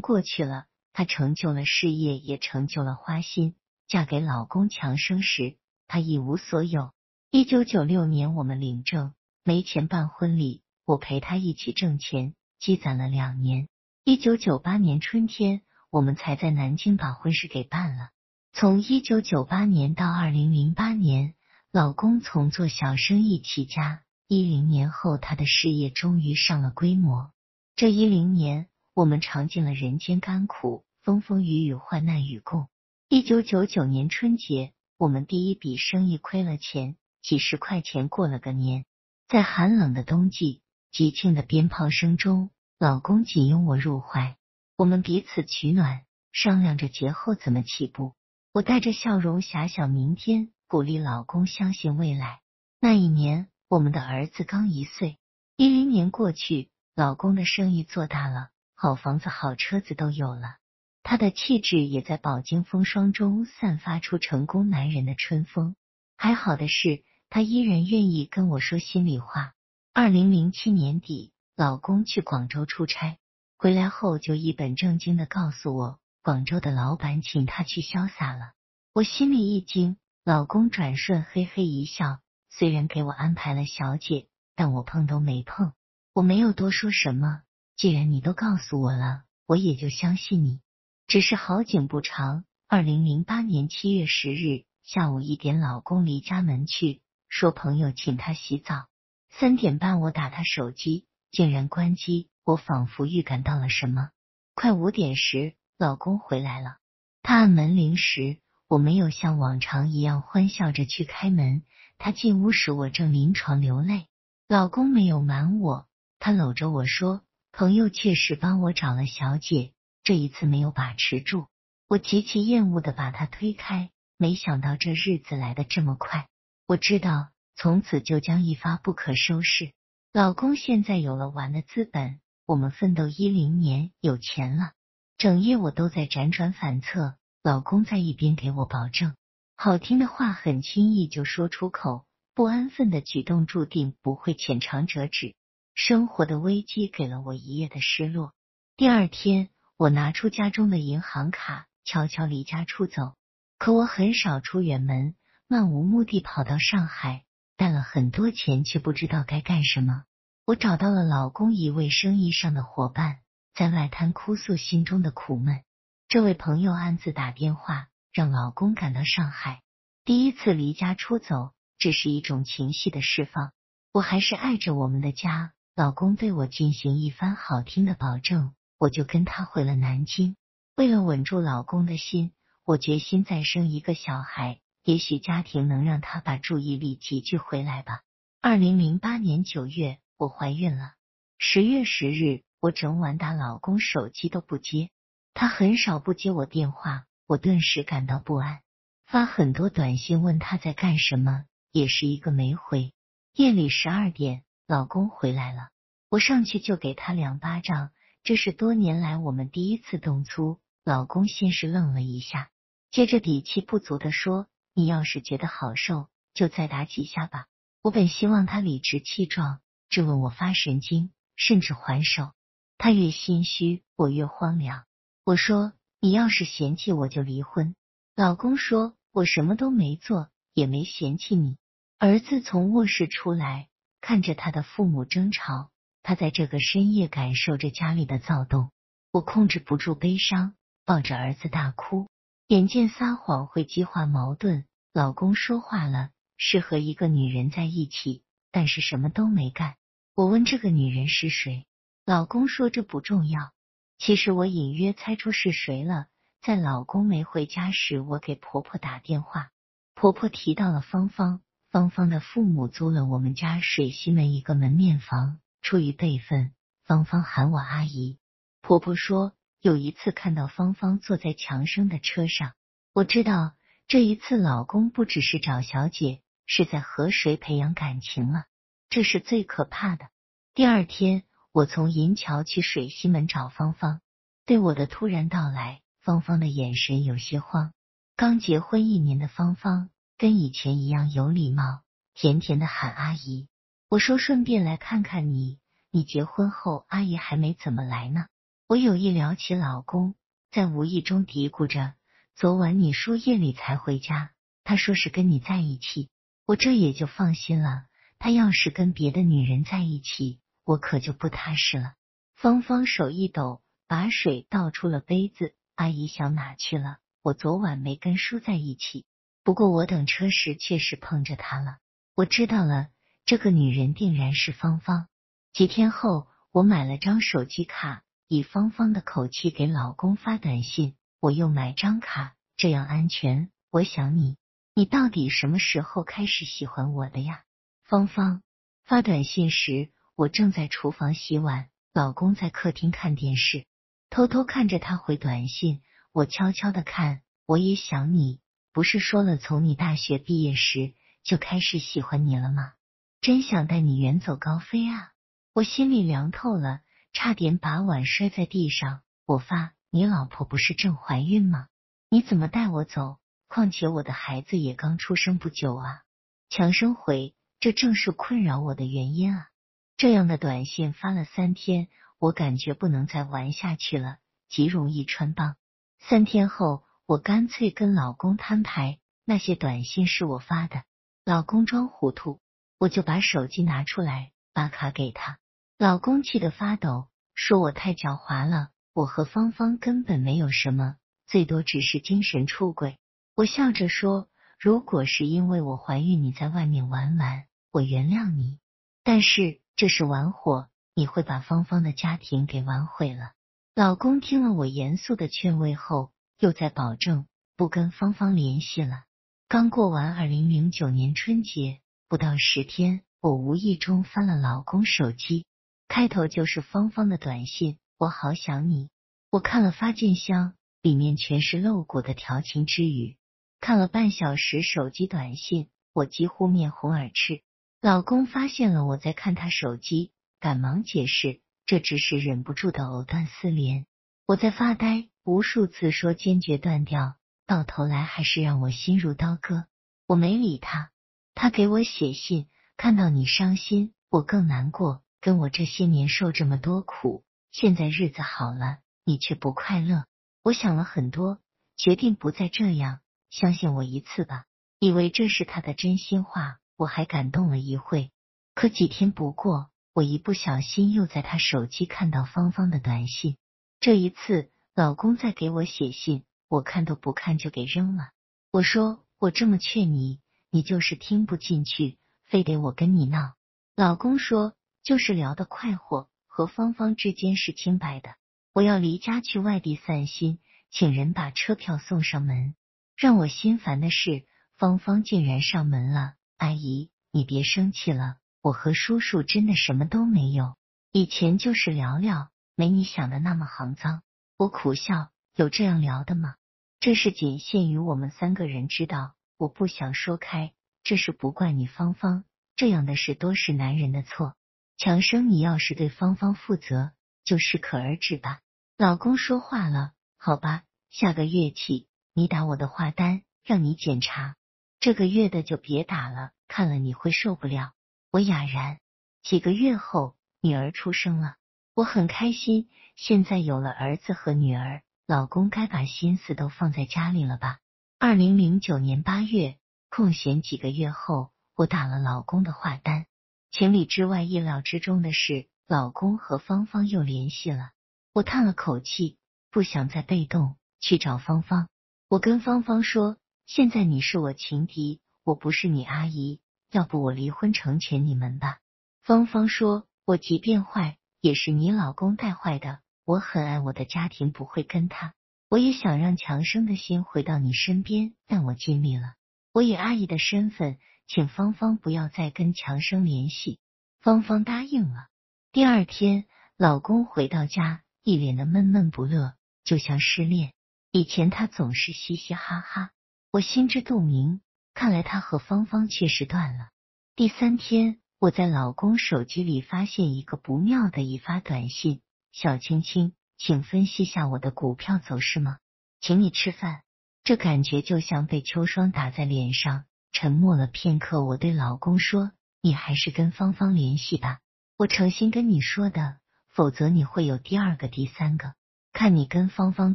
过去了，她成就了事业，也成就了花心。嫁给老公强生时，她一无所有。一九九六年，我们领证，没钱办婚礼，我陪她一起挣钱，积攒了两年。一九九八年春天，我们才在南京把婚事给办了。从一九九八年到二零零八年，老公从做小生意起家。一零年后，他的事业终于上了规模。这一零年，我们尝尽了人间甘苦，风风雨雨，患难与共。一九九九年春节，我们第一笔生意亏了钱，几十块钱过了个年。在寒冷的冬季，吉庆的鞭炮声中，老公紧拥我入怀，我们彼此取暖，商量着节后怎么起步。我带着笑容遐想明天，鼓励老公相信未来。那一年，我们的儿子刚一岁。一零年过去，老公的生意做大了，好房子、好车子都有了。他的气质也在饱经风霜中散发出成功男人的春风。还好的是，他依然愿意跟我说心里话。二零零七年底，老公去广州出差，回来后就一本正经的告诉我，广州的老板请他去潇洒了。我心里一惊，老公转瞬嘿嘿一笑，虽然给我安排了小姐，但我碰都没碰。我没有多说什么，既然你都告诉我了，我也就相信你。只是好景不长，二零零八年七月十日下午一点，老公离家门去，说朋友请他洗澡。三点半我打他手机，竟然关机。我仿佛预感到了什么。快五点时，老公回来了。他按门铃时，我没有像往常一样欢笑着去开门。他进屋时，我正临床流泪。老公没有瞒我，他搂着我说：“朋友确实帮我找了小姐。”这一次没有把持住，我极其厌恶的把他推开。没想到这日子来的这么快，我知道从此就将一发不可收拾。老公现在有了玩的资本，我们奋斗一零年有钱了，整夜我都在辗转反侧。老公在一边给我保证，好听的话很轻易就说出口，不安分的举动注定不会浅尝辄止。生活的危机给了我一夜的失落。第二天。我拿出家中的银行卡，悄悄离家出走。可我很少出远门，漫无目的跑到上海，带了很多钱，却不知道该干什么。我找到了老公一位生意上的伙伴，在外滩哭诉心中的苦闷。这位朋友暗自打电话，让老公赶到上海。第一次离家出走，只是一种情绪的释放。我还是爱着我们的家。老公对我进行一番好听的保证。我就跟他回了南京。为了稳住老公的心，我决心再生一个小孩，也许家庭能让他把注意力集聚回来吧。二零零八年九月，我怀孕了。十月十日，我整晚打老公手机都不接，他很少不接我电话，我顿时感到不安，发很多短信问他在干什么，也是一个没回。夜里十二点，老公回来了，我上去就给他两巴掌。这是多年来我们第一次动粗，老公先是愣了一下，接着底气不足的说：“你要是觉得好受，就再打几下吧。”我本希望他理直气壮质问我发神经，甚至还手。他越心虚，我越荒凉。我说：“你要是嫌弃我，就离婚。”老公说：“我什么都没做，也没嫌弃你。”儿子从卧室出来，看着他的父母争吵。他在这个深夜感受着家里的躁动，我控制不住悲伤，抱着儿子大哭。眼见撒谎会激化矛盾，老公说话了，是和一个女人在一起，但是什么都没干。我问这个女人是谁，老公说这不重要。其实我隐约猜出是谁了。在老公没回家时，我给婆婆打电话，婆婆提到了芳芳，芳芳的父母租了我们家水西门一个门面房。出于辈分，芳芳喊我阿姨。婆婆说，有一次看到芳芳坐在强生的车上，我知道这一次老公不只是找小姐，是在和谁培养感情了。这是最可怕的。第二天，我从银桥去水西门找芳芳，对我的突然到来，芳芳的眼神有些慌。刚结婚一年的芳芳，跟以前一样有礼貌，甜甜的喊阿姨。我说顺便来看看你，你结婚后阿姨还没怎么来呢。我有意聊起老公，在无意中嘀咕着：“昨晚你说夜里才回家，他说是跟你在一起，我这也就放心了。他要是跟别的女人在一起，我可就不踏实了。”芳芳手一抖，把水倒出了杯子。阿姨想哪去了？我昨晚没跟叔在一起，不过我等车时确实碰着他了。我知道了，这个女人定然是芳芳。几天后，我买了张手机卡，以芳芳的口气给老公发短信。我又买张卡，这样安全。我想你，你到底什么时候开始喜欢我的呀？芳芳发短信时，我正在厨房洗碗，老公在客厅看电视，偷偷看着他回短信。我悄悄的看，我也想你，不是说了从你大学毕业时就开始喜欢你了吗？真想带你远走高飞啊！我心里凉透了，差点把碗摔在地上。我发，你老婆不是正怀孕吗？你怎么带我走？况且我的孩子也刚出生不久啊！强生回，这正是困扰我的原因啊！这样的短信发了三天，我感觉不能再玩下去了，极容易穿帮。三天后，我干脆跟老公摊牌，那些短信是我发的。老公装糊涂，我就把手机拿出来，把卡给他。老公气得发抖，说我太狡猾了。我和芳芳根本没有什么，最多只是精神出轨。我笑着说，如果是因为我怀孕你在外面玩玩，我原谅你。但是这是玩火，你会把芳芳的家庭给玩毁了。老公听了我严肃的劝慰后，又在保证不跟芳芳联系了。刚过完二零零九年春节，不到十天，我无意中翻了老公手机，开头就是芳芳的短信：“我好想你。”我看了发件箱，里面全是露骨的调情之语。看了半小时手机短信，我几乎面红耳赤。老公发现了我在看他手机，赶忙解释。这只是忍不住的藕断丝连，我在发呆，无数次说坚决断掉，到头来还是让我心如刀割。我没理他，他给我写信，看到你伤心，我更难过。跟我这些年受这么多苦，现在日子好了，你却不快乐。我想了很多，决定不再这样，相信我一次吧。以为这是他的真心话，我还感动了一会。可几天不过。我一不小心又在他手机看到芳芳的短信，这一次老公在给我写信，我看都不看就给扔了。我说我这么劝你，你就是听不进去，非得我跟你闹。老公说就是聊得快活，和芳芳之间是清白的。我要离家去外地散心，请人把车票送上门。让我心烦的是，芳芳竟然上门了。阿姨，你别生气了。我和叔叔真的什么都没有，以前就是聊聊，没你想的那么肮脏。我苦笑，有这样聊的吗？这事仅限于我们三个人知道，我不想说开。这事不怪你芳芳，这样的事多是男人的错。强生，你要是对芳芳负责，就适可而止吧。老公说话了，好吧，下个月起你打我的话单，让你检查，这个月的就别打了，看了你会受不了。我哑然。几个月后，女儿出生了，我很开心。现在有了儿子和女儿，老公该把心思都放在家里了吧？二零零九年八月，空闲几个月后，我打了老公的话单。情理之外、意料之中的是，老公和芳芳又联系了。我叹了口气，不想再被动，去找芳芳。我跟芳芳说：“现在你是我情敌，我不是你阿姨。”要不我离婚成全你们吧？芳芳说：“我即便坏，也是你老公带坏的。我很爱我的家庭，不会跟他。我也想让强生的心回到你身边，但我尽力了。我以阿姨的身份，请芳芳不要再跟强生联系。”芳芳答应了。第二天，老公回到家，一脸的闷闷不乐，就像失恋。以前他总是嘻嘻哈哈，我心知肚明。看来他和芳芳确实断了。第三天，我在老公手机里发现一个不妙的一发短信：“小青青，请分析下我的股票走势吗？请你吃饭。”这感觉就像被秋霜打在脸上。沉默了片刻，我对老公说：“你还是跟芳芳联系吧，我诚心跟你说的，否则你会有第二个、第三个。”看你跟芳芳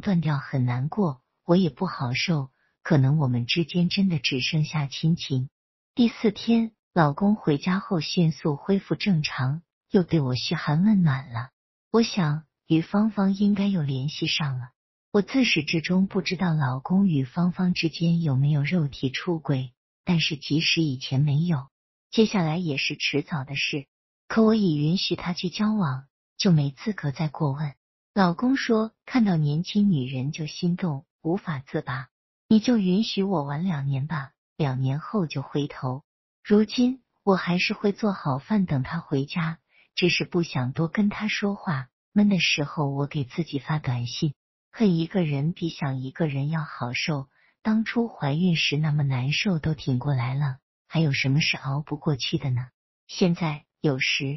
断掉很难过，我也不好受。可能我们之间真的只剩下亲情。第四天，老公回家后迅速恢复正常，又对我嘘寒问暖了。我想与芳芳应该又联系上了。我自始至终不知道老公与芳芳之间有没有肉体出轨，但是即使以前没有，接下来也是迟早的事。可我已允许他去交往，就没资格再过问。老公说，看到年轻女人就心动，无法自拔。你就允许我玩两年吧，两年后就回头。如今我还是会做好饭等他回家，只是不想多跟他说话。闷的时候，我给自己发短信。恨一个人比想一个人要好受。当初怀孕时那么难受都挺过来了，还有什么是熬不过去的呢？现在有时。